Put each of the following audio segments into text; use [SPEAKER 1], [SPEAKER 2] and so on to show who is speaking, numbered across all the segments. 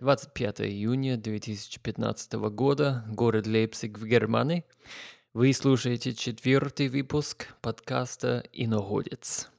[SPEAKER 1] 25 июня 2015 года, город Лейпциг в Германии. Вы слушаете четвертый выпуск подкаста «Иноходец».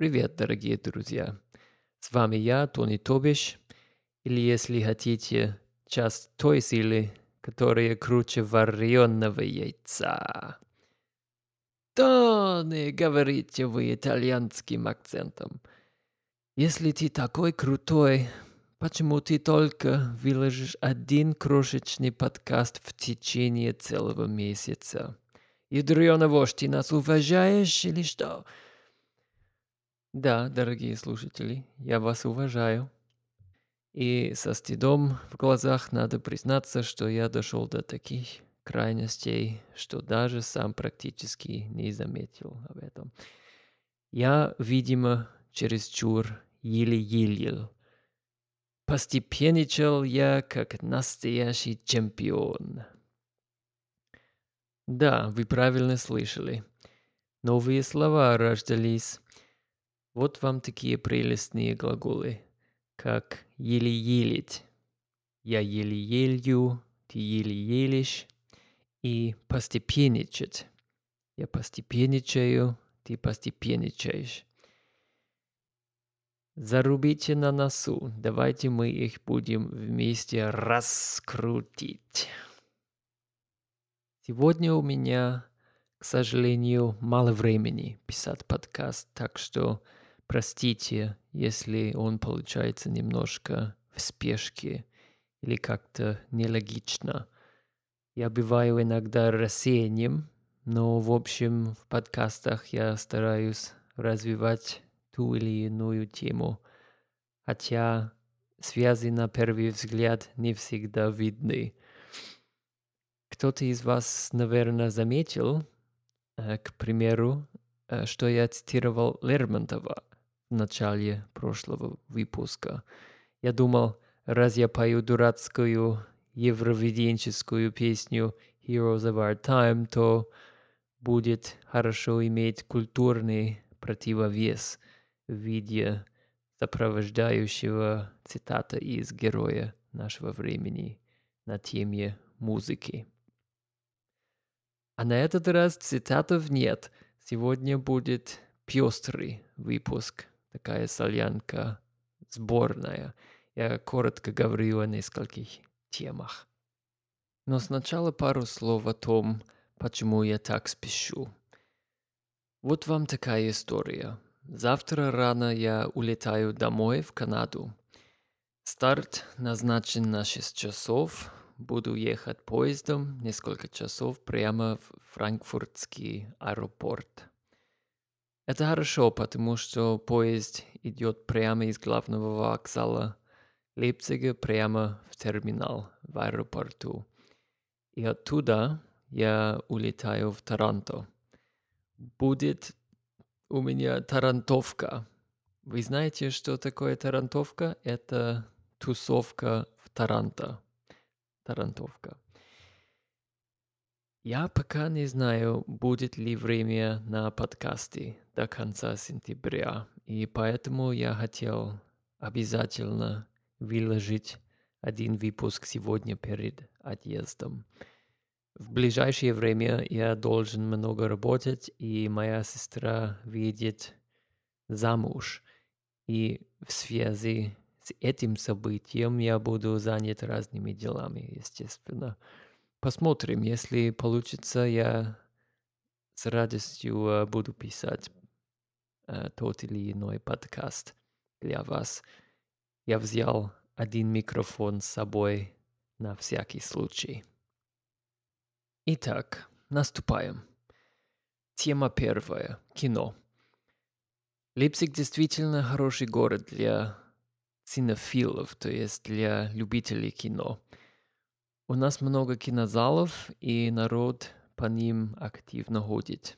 [SPEAKER 1] Привет, дорогие друзья! С вами я, Тони Тобиш, или, если хотите, часть той силы, которая круче вареного яйца. Тони, говорите вы итальянским акцентом. Если ты такой крутой, почему ты только выложишь один крошечный подкаст в течение целого месяца? Ядрёна вождь, ты нас уважаешь или что? — да, дорогие слушатели, я вас уважаю. И со стыдом в глазах надо признаться, что я дошел до таких крайностей, что даже сам практически не заметил об этом. Я, видимо, чересчур еле-еле. Постепенничал я как настоящий чемпион. Да, вы правильно слышали. Новые слова рождались вот вам такие прелестные глаголы, как еле-елить. Я еле-елью, ты еле-елишь. И постепенничать. Я постепенничаю, ты постепенничаешь. Зарубите на носу. Давайте мы их будем вместе раскрутить. Сегодня у меня, к сожалению, мало времени писать подкаст, так что Простите, если он получается немножко в спешке или как-то нелогично. Я бываю иногда рассеянным, но в общем в подкастах я стараюсь развивать ту или иную тему, хотя связи на первый взгляд не всегда видны. Кто-то из вас, наверное, заметил, э, к примеру, э, что я цитировал Лермонтова начале прошлого выпуска. Я думал, раз я пою дурацкую евровиденческую песню Heroes of Our Time, то будет хорошо иметь культурный противовес в виде сопровождающего цитата из героя нашего времени на теме музыки. А на этот раз цитатов нет. Сегодня будет пестрый выпуск такая солянка сборная. Я коротко говорю о нескольких темах. Но сначала пару слов о том, почему я так спешу. Вот вам такая история. Завтра рано я улетаю домой в Канаду. Старт назначен на 6 часов. Буду ехать поездом несколько часов прямо в франкфуртский аэропорт. Это хорошо, потому что поезд идет прямо из главного вокзала Лейпцига прямо в терминал в аэропорту. И оттуда я улетаю в Таранто. Будет у меня тарантовка. Вы знаете, что такое тарантовка? Это тусовка в Таранто. Тарантовка. Я пока не знаю, будет ли время на подкасты до конца сентября, и поэтому я хотел обязательно выложить один выпуск сегодня перед отъездом. В ближайшее время я должен много работать, и моя сестра видит замуж. И в связи с этим событием я буду занят разными делами, естественно. Посмотрим, если получится, я с радостью э, буду писать э, тот или иной подкаст для вас. Я взял один микрофон с собой на всякий случай. Итак, наступаем. Тема первая. Кино. Лейпциг действительно хороший город для синофилов, то есть для любителей кино. У нас много кинозалов, и народ по ним активно ходит.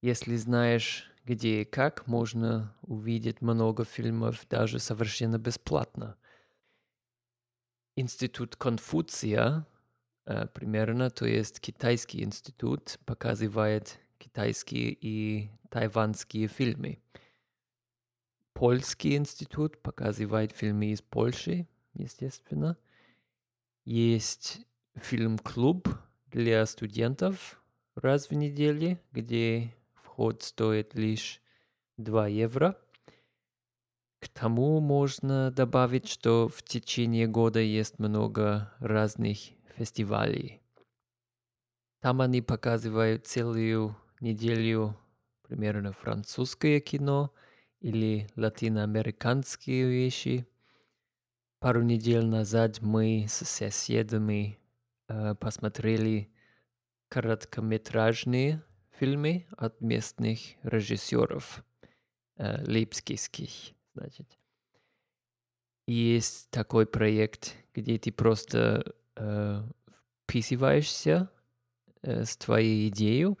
[SPEAKER 1] Если знаешь, где и как, можно увидеть много фильмов даже совершенно бесплатно. Институт Конфуция, э, примерно, то есть китайский институт, показывает китайские и тайванские фильмы. Польский институт показывает фильмы из Польши, естественно. Есть фильм-клуб для студентов раз в неделю, где вход стоит лишь 2 евро. К тому можно добавить, что в течение года есть много разных фестивалей. Там они показывают целую неделю примерно французское кино или латиноамериканские вещи. Пару недель назад мы с соседами э, посмотрели короткометражные фильмы от местных режиссеров, э, лейпцигских, значит. Есть такой проект, где ты просто э, вписываешься э, с твоей идеей,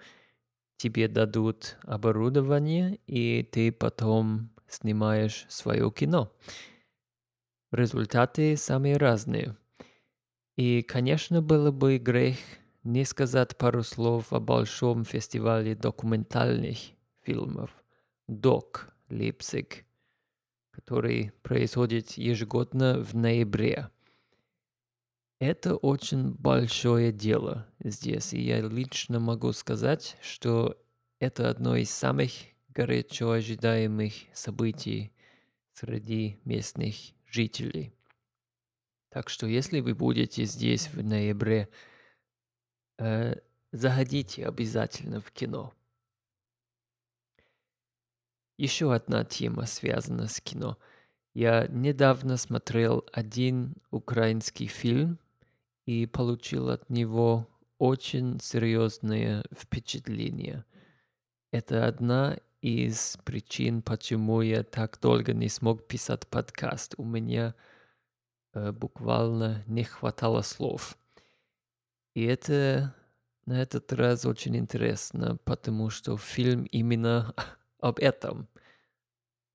[SPEAKER 1] тебе дадут оборудование, и ты потом снимаешь свое кино. Результаты самые разные. И, конечно, было бы грех не сказать пару слов о большом фестивале документальных фильмов «ДОК» Лейпциг, который происходит ежегодно в ноябре. Это очень большое дело здесь, и я лично могу сказать, что это одно из самых горячо ожидаемых событий среди местных жителей. Так что если вы будете здесь в ноябре, э, заходите обязательно в кино. Еще одна тема связана с кино. Я недавно смотрел один украинский фильм и получил от него очень серьезные впечатления. Это одна из причин, почему я так долго не смог писать подкаст. У меня э, буквально не хватало слов. И это на этот раз очень интересно, потому что фильм именно об этом.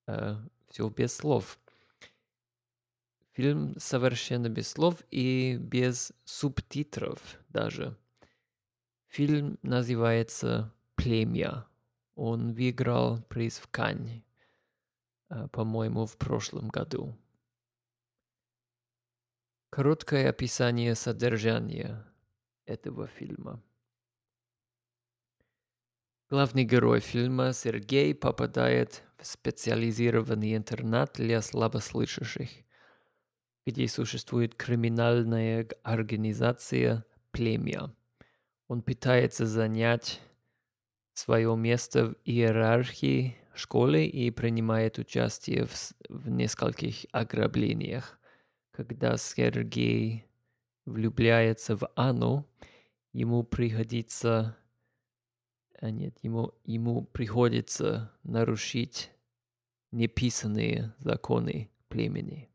[SPEAKER 1] Э, все без слов. Фильм совершенно без слов и без субтитров даже. Фильм называется «Племя». Он выиграл приз в Канне, э, по-моему, в прошлом году. Короткое описание содержания этого фильма. Главный герой фильма Сергей попадает в специализированный интернат для слабослышащих – где существует криминальная организация «Племя». Он пытается занять свое место в иерархии школы и принимает участие в, в нескольких ограблениях. Когда Сергей влюбляется в Анну, ему приходится а нет, ему, ему приходится нарушить неписанные законы племени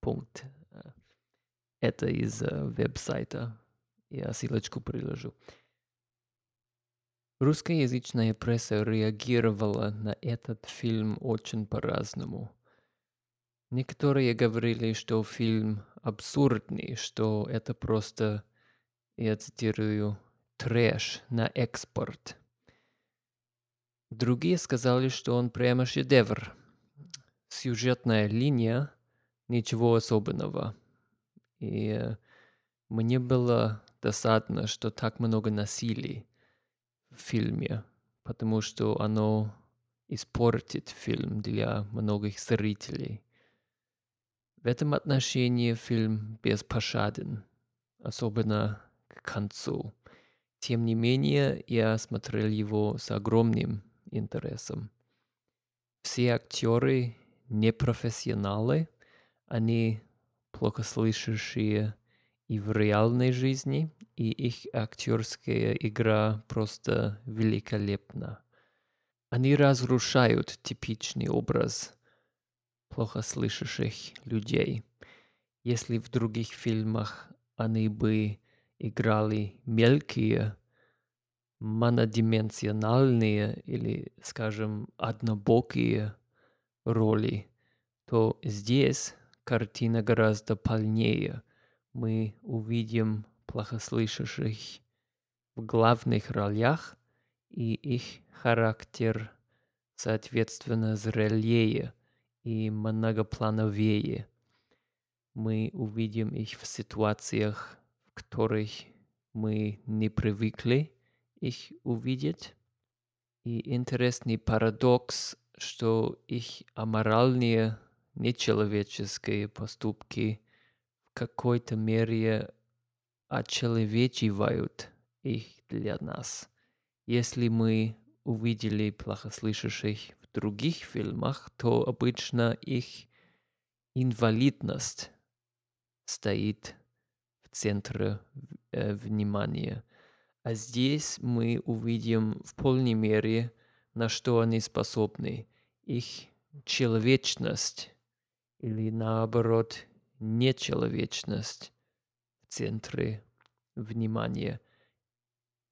[SPEAKER 1] пункт. Э, это из э, веб-сайта. Я ссылочку приложу. Русскоязычная пресса реагировала на этот фильм очень по-разному. Некоторые говорили, что фильм абсурдный, что это просто, я цитирую, трэш на экспорт. Другие сказали, что он прямо шедевр. Сюжетная линия ничего особенного. И мне было досадно, что так много насилий фильме, потому что оно испортит фильм для многих зрителей. В этом отношении фильм беспощаден, особенно к концу. Тем не менее, я смотрел его с огромным интересом. Все актеры непрофессионалы, они плохо слышащие и в реальной жизни, и их актерская игра просто великолепна. Они разрушают типичный образ плохо слышащих людей. Если в других фильмах они бы играли мелкие, монодименsionальные или, скажем, однобокие роли, то здесь картина гораздо полнее. Мы увидим плохослышащих в главных ролях, и их характер, соответственно, зрелее и многоплановее. Мы увидим их в ситуациях, в которых мы не привыкли их увидеть. И интересный парадокс, что их аморальные, нечеловеческие поступки какой-то мере очеловечивают их для нас. Если мы увидели плохослышащих в других фильмах, то обычно их инвалидность стоит в центре э, внимания. А здесь мы увидим в полной мере, на что они способны. Их человечность или наоборот нечеловечность в центре внимания,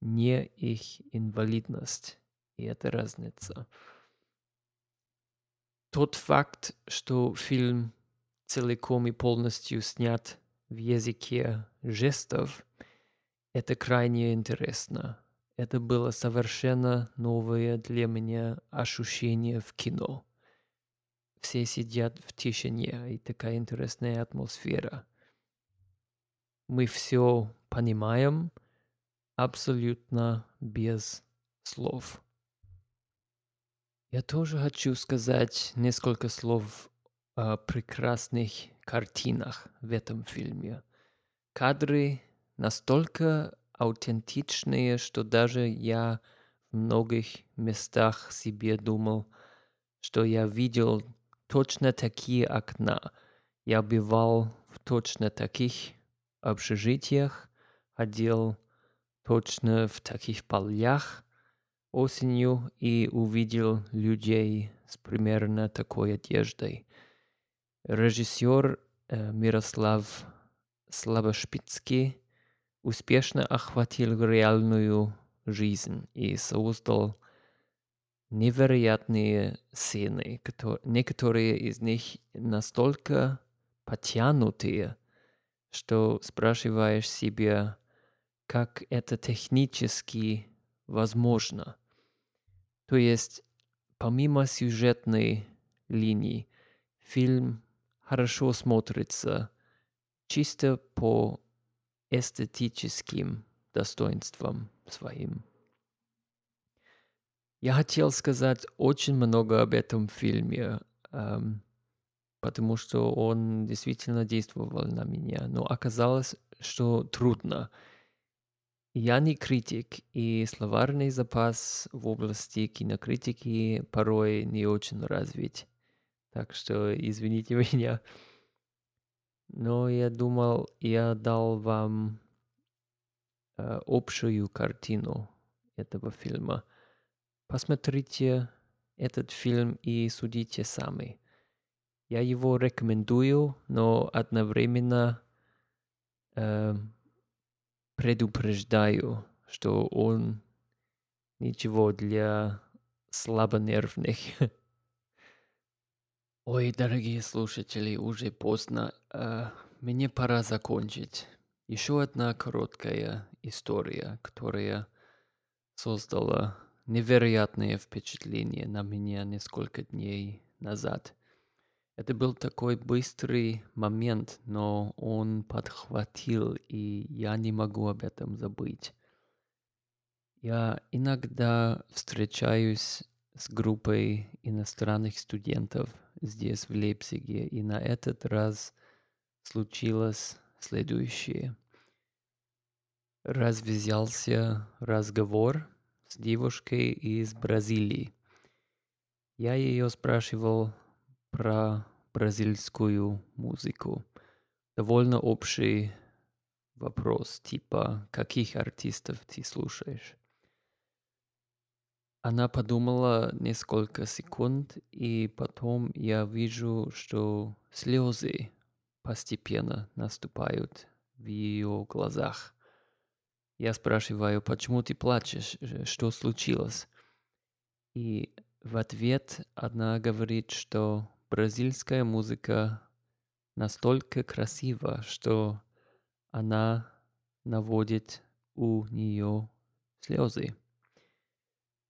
[SPEAKER 1] не их инвалидность. И это разница. Тот факт, что фильм целиком и полностью снят в языке жестов, это крайне интересно. Это было совершенно новое для меня ощущение в кино. Все сидят в тишине, и такая интересная атмосфера. Мы все понимаем абсолютно без слов. Я тоже хочу сказать несколько слов о прекрасных картинах в этом фильме. Кадры настолько аутентичные, что даже я в многих местах себе думал, что я видел точно такие окна. Я бывал в точно таких общежитиях, ходил точно в таких полях, осенью и увидел людей с примерно такой одеждой. Режиссер э, Мирослав Слабошпицкий успешно охватил реальную жизнь и создал невероятные сцены, которые, некоторые из них настолько потянутые, что спрашиваешь себя, как это технически возможно. То есть, помимо сюжетной линии, фильм хорошо смотрится чисто по эстетическим достоинствам своим. Я хотел сказать очень много об этом фильме, эм, потому что он действительно действовал на меня, но оказалось, что трудно. Я не критик, и словарный запас в области кинокритики порой не очень развит. Так что извините меня. Но я думал, я дал вам э, общую картину этого фильма. Посмотрите этот фильм и судите сами. Я его рекомендую, но одновременно э, предупреждаю, что он ничего для слабонервных. Ой, дорогие слушатели, уже поздно. Э, мне пора закончить. Еще одна короткая история, которая создала невероятное впечатление на меня несколько дней назад. Это был такой быстрый момент, но он подхватил, и я не могу об этом забыть. Я иногда встречаюсь с группой иностранных студентов здесь, в Лейпциге, и на этот раз случилось следующее. Развязался разговор с девушкой из Бразилии. Я ее спрашивал про бразильскую музыку. Довольно общий вопрос, типа, каких артистов ты слушаешь? Она подумала несколько секунд, и потом я вижу, что слезы постепенно наступают в ее глазах. Я спрашиваю, почему ты плачешь, что случилось? И в ответ она говорит, что бразильская музыка настолько красива, что она наводит у нее слезы.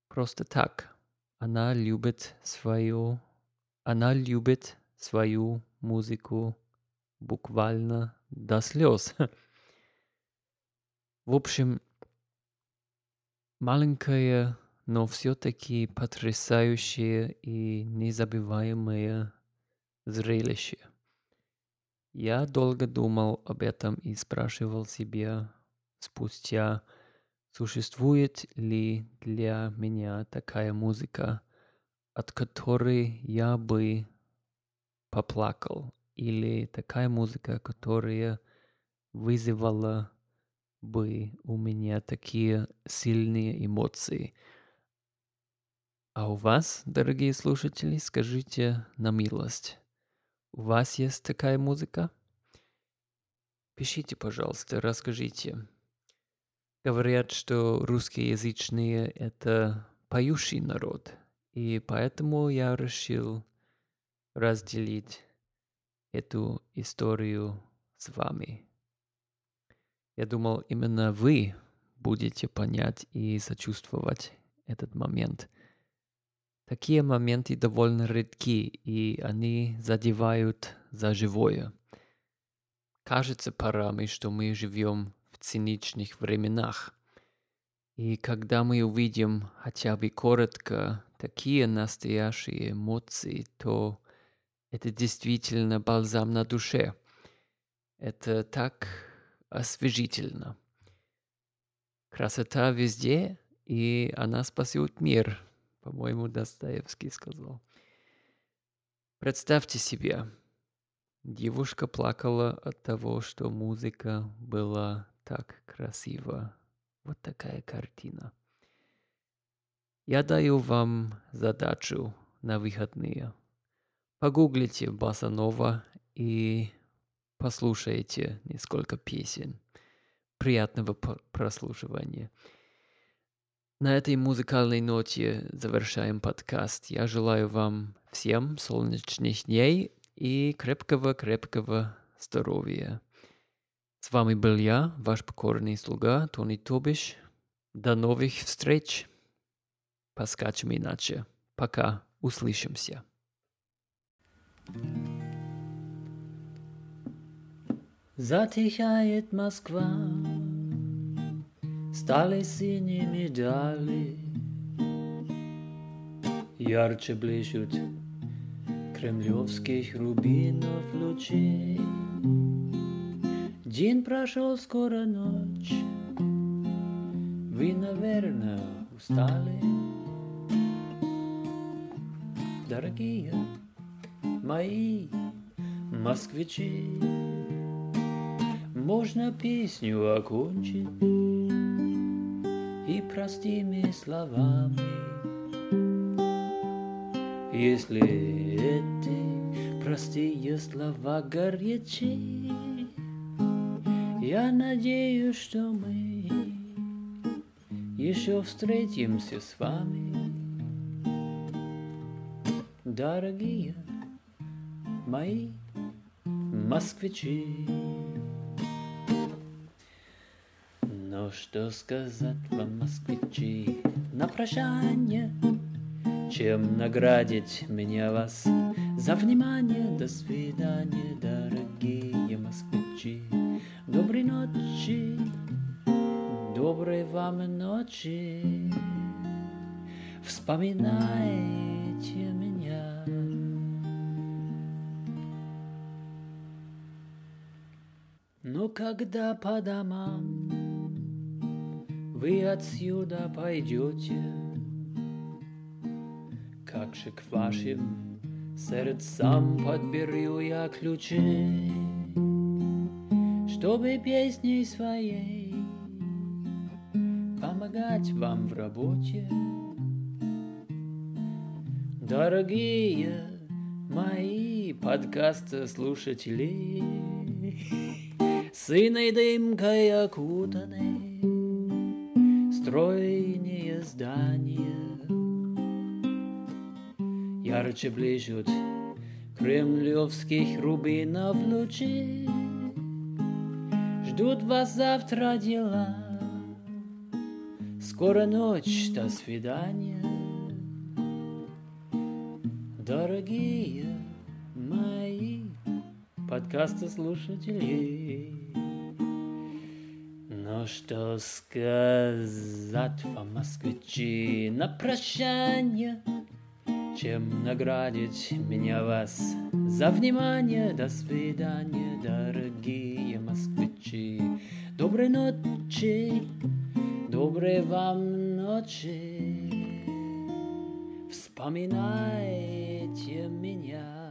[SPEAKER 1] Просто так. Она любит свою... Она любит свою музыку буквально до слез. В общем, маленькое, но все-таки потрясающее и незабываемое зрелище. Я долго думал об этом и спрашивал себя спустя Существует ли для меня такая музыка, от которой я бы поплакал, или такая музыка, которая вызывала бы у меня такие сильные эмоции. А у вас, дорогие слушатели, скажите на милость, у вас есть такая музыка? Пишите, пожалуйста, расскажите. Говорят, что русскоязычные — это поющий народ, и поэтому я решил разделить эту историю с вами. Я думал, именно вы будете понять и сочувствовать этот момент. Такие моменты довольно редки, и они задевают за живое. Кажется порами, что мы живем циничных временах. И когда мы увидим хотя бы коротко такие настоящие эмоции, то это действительно бальзам на душе. Это так освежительно. Красота везде, и она спасет мир, по-моему, Достоевский сказал. Представьте себе, девушка плакала от того, что музыка была так красиво. Вот такая картина. Я даю вам задачу на выходные. Погуглите Басанова и послушайте несколько песен. Приятного прослушивания. На этой музыкальной ноте завершаем подкаст. Я желаю вам всем солнечных дней и крепкого-крепкого здоровья. С вами был я, ваш покорный слуга Тони Тобиш. До новых встреч. Поскачем иначе. Пока. Услышимся.
[SPEAKER 2] Затихает Москва, Стали синими дали, Ярче блещут Кремлевских рубинов лучей. День прошел, скоро ночь. Вы, наверное, устали. Дорогие мои москвичи, Можно песню окончить И простыми словами. Если эти простые слова горячи, я надеюсь, что мы еще встретимся с вами, дорогие мои москвичи. Но что сказать вам, москвичи, на прощание, чем наградить меня вас за внимание. До свидания, дорогие москвичи. Доброй ночи, доброй вам ночи. Вспоминайте меня. Но когда по домам вы отсюда пойдете, как же к вашим сердцам подберу я ключи чтобы песней своей помогать вам в работе. Дорогие мои подкаст-слушатели, Сыной дымкой окутаны Стройные здания Ярче блещут кремлевских рубинов лучи. Ждут вас завтра дела. Скоро ночь, до свидания. Дорогие мои подкасты слушатели что сказать вам, москвичи, на прощание Чем наградить меня вас? За внимание До свидания, дорогие москвичи. Доброй ночи, доброй вам ночи. Вспоминайте меня.